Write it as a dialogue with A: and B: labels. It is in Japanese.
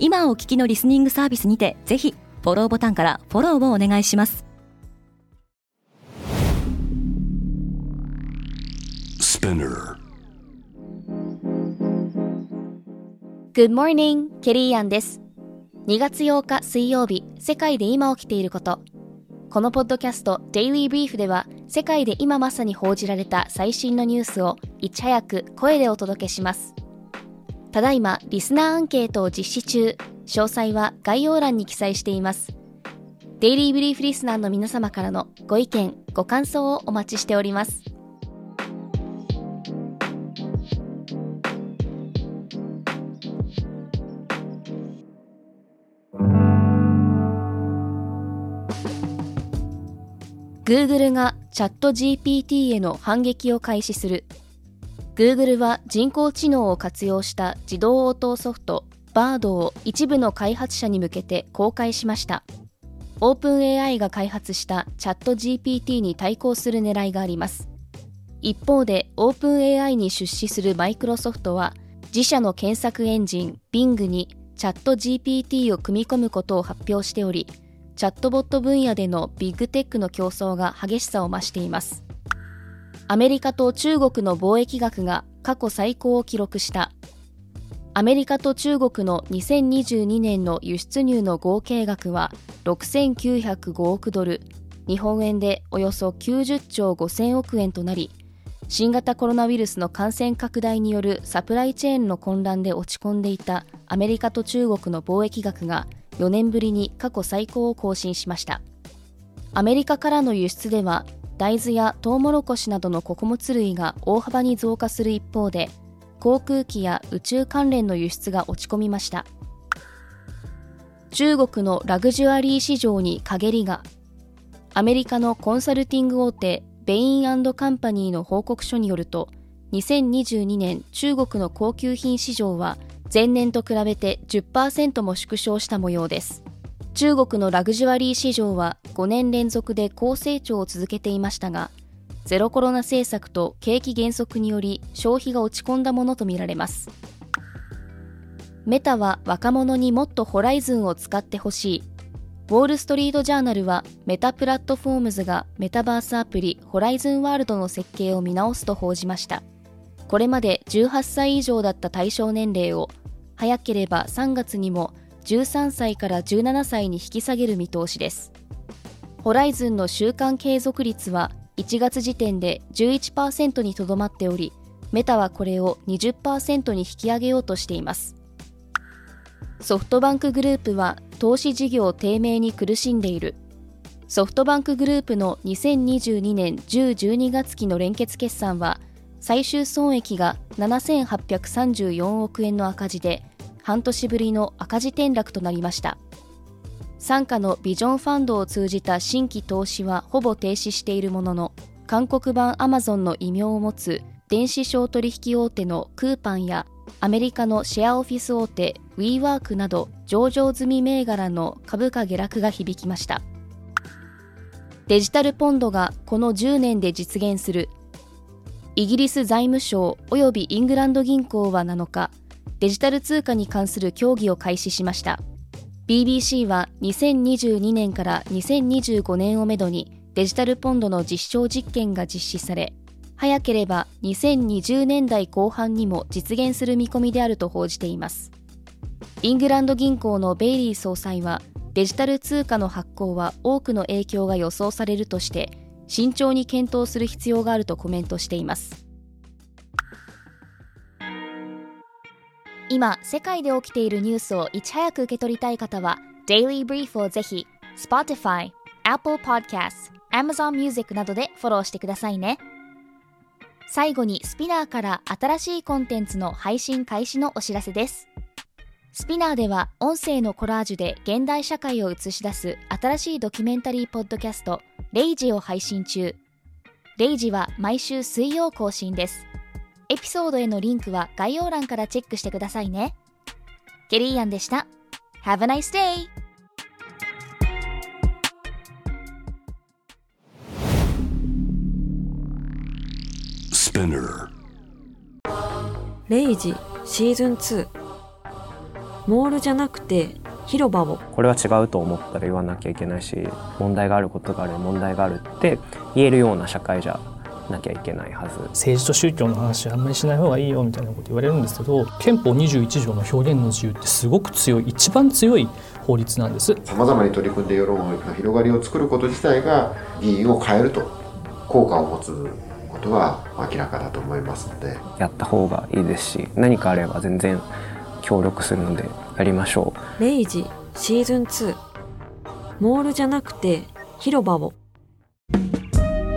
A: 今お聞きのリスニングサービスにてぜひフォローボタンからフォローをお願いします。
B: Good morning, ケリーアンです。2月8日水曜日世界で今起きていること。このポッドキャスト Daily Brief では世界で今まさに報じられた最新のニュースをいち早く声でお届けしますただいまリスナーアンケートを実施中。詳細は概要欄に記載しています。デイリーブリーフリスナーの皆様からのご意見ご感想をお待ちしております。Google がチャット GPT への反撃を開始する。Google は人工知能を活用した自動応答ソフト Bard を一部の開発者に向けて公開しました OpenAI が開発したチャット GPT に対抗する狙いがあります一方で OpenAI に出資するマイクロソフトは自社の検索エンジン Bing にチャット GPT を組み込むことを発表しておりチャットボット分野でのビッグテックの競争が激しさを増しています。アメリカと中国の貿易額が過去最高を記録した。アメリカと中国の2022年の輸出入の合計額は6905億ドル、日本円でおよそ90兆5000億円となり、新型コロナウイルスの感染拡大によるサプライチェーンの混乱で落ち込んでいたアメリカと中国の貿易額が4年ぶりに過去最高を更新しましたアメリカからの輸出では大豆やトウモロコシなどの穀物類が大幅に増加する一方で航空機や宇宙関連の輸出が落ち込みました。中国のラグジュアリー市場に陰りが。アメリカのコンサルティング大手ベインカンパニーの報告書によると2022年中国の高級品市場は前年と比べて10%も縮小した模様です。中国のラグジュアリー市場は5年連続で高成長を続けていましたがゼロコロナ政策と景気減速により消費が落ち込んだものとみられます。メタは若者にもっとホライズンを使ってほしい。ウォール・ストリート・ジャーナルはメタプラットフォームズがメタバースアプリホライズンワールドの設計を見直すと報じました。これまで18歳以上だった対象年齢を早ければ3月にも13歳から17歳に引き下げる見通しです。ホライズンの週間継続率は1月時点で11%にとどまっておりメタはこれを20%に引き上げようとしています。ソフトバンクグループは投資事業低迷に苦しんでいる。ソフトバンクグループの2022年10-12月期の連結決算は最終損益が7834億円の赤字で半年ぶりの赤字転落となりました。傘下のビジョンファンドを通じた新規投資はほぼ停止しているものの韓国版アマゾンの異名を持つ電子商取引大手のクーパンやアメリカのシェアオフィス大手 WeWork など上場済み銘柄の株価下落が響きました。デジタルポンドがこの10年で実現する。イギリス財務省及びイングランド銀行は7日、デジタル通貨に関する協議を開始しました。BBC は2022年から2025年をめどにデジタルポンドの実証実験が実施され、早ければ2020年代後半にも実現する見込みであると報じています。イングランド銀行のベイリー総裁は、デジタル通貨の発行は多くの影響が予想されるとして、慎重に検討する必要があるとコメントしています今世界で起きているニュースをいち早く受け取りたい方は Daily Brief をぜひ Spotify、Apple Podcasts、Amazon Music などでフォローしてくださいね。最後にスピナーから新しいコンテンツの配信開始のお知らせです。スピナーでは音声のコラージュで現代社会を映し出す新しいドキュメンタリーポッドキャスト「レイジを配信中。レイジは毎週水曜更新です。エピソードへのリンクは概要欄からチェックしてくださいね。ケリーアンでした。Have a nice day!
C: レイジシーズン2モールじゃなくて広場を。
D: これは違うと思ったら言わなきゃいけないし問題があることがある問題があるって言えるような社会じゃなきゃいけないはず。
E: 政治と宗教の話あんまりしない方がいいよみたいなこと言われるんですけど憲法21条の表現の自由ってすごく強い一番強い法律なんです。
F: さまざまに取り組んで世論の広がりを作ること自体が議員を変えると効果を持つことは明らかだと思いますので。
D: やった方がいいですし何かあれば全然協力するのでやりましょ
C: う。レイジシーズン2モールじゃなくて広場を